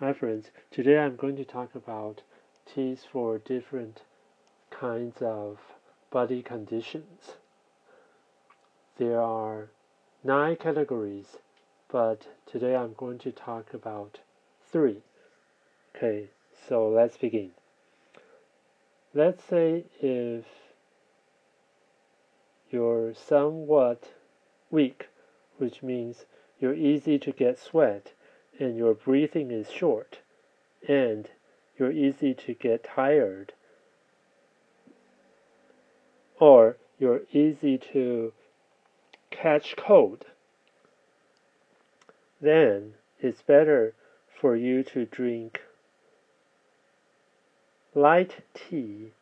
Hi friends, today I'm going to talk about teas for different kinds of body conditions. There are nine categories, but today I'm going to talk about three. Okay, so let's begin. Let's say if you're somewhat weak, which means you're easy to get sweat and your breathing is short and you're easy to get tired or you're easy to catch cold, then it's better for you to drink light tea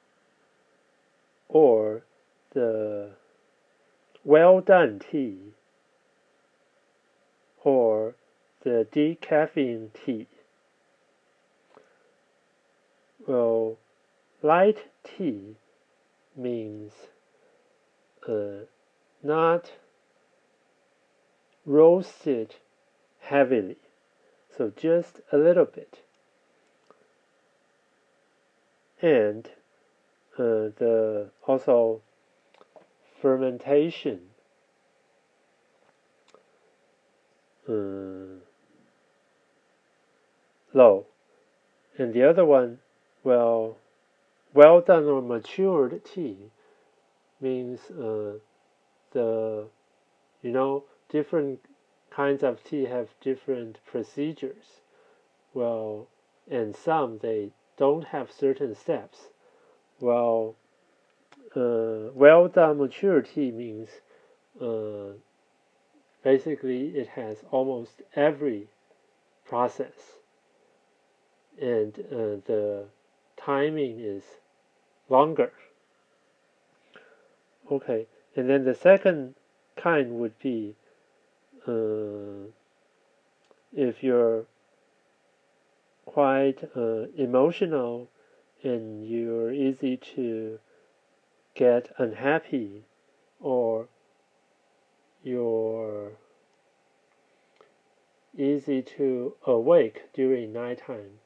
or the well done tea or the decaffeine tea. Well, light tea means uh, not roasted heavily, so just a little bit. And uh, the also fermentation uh, low. And the other one, well, well done or matured tea means uh, the, you know, different kinds of tea have different procedures. Well, and some they don't have certain steps. Well, uh, well done mature tea means uh, basically it has almost every process and uh, the timing is longer. Okay, and then the second kind would be uh, if you're quite uh, emotional and you're easy to get unhappy or you're easy to awake during nighttime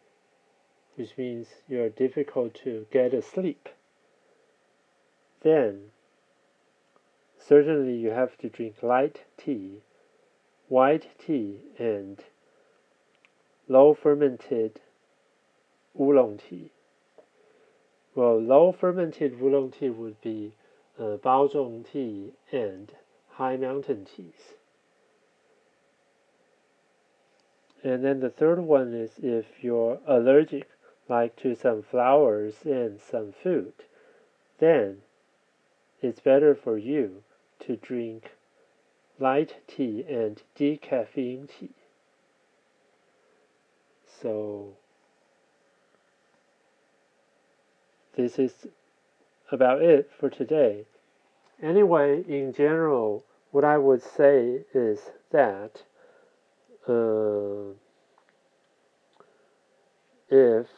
which means you're difficult to get asleep, then certainly you have to drink light tea, white tea, and low fermented oolong tea. Well, low fermented oolong tea would be uh, Baozhong tea and high mountain teas. And then the third one is if you're allergic like to some flowers and some food, then it's better for you to drink light tea and decaffeine tea. So, this is about it for today. Anyway, in general, what I would say is that uh, if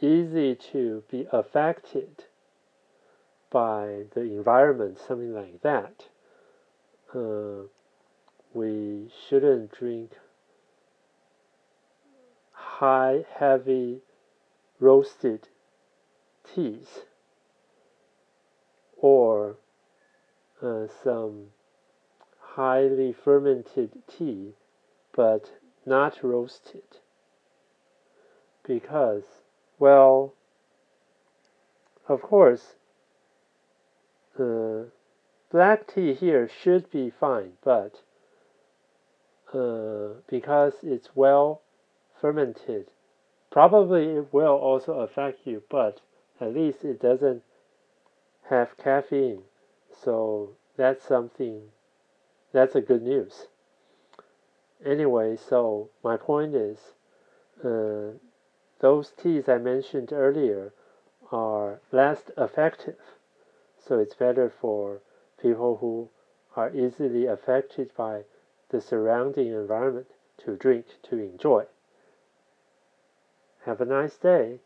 easy to be affected by the environment, something like that, uh, we shouldn't drink high, heavy, roasted teas or uh, some highly fermented tea but not roasted because, well, of course, black tea here should be fine, but uh, because it's well fermented, probably it will also affect you, but at least it doesn't have caffeine. So that's something, that's a good news. Anyway, so my point is, uh, those teas I mentioned earlier are less effective. So it's better for people who are easily affected by the surrounding environment to drink to enjoy. Have a nice day.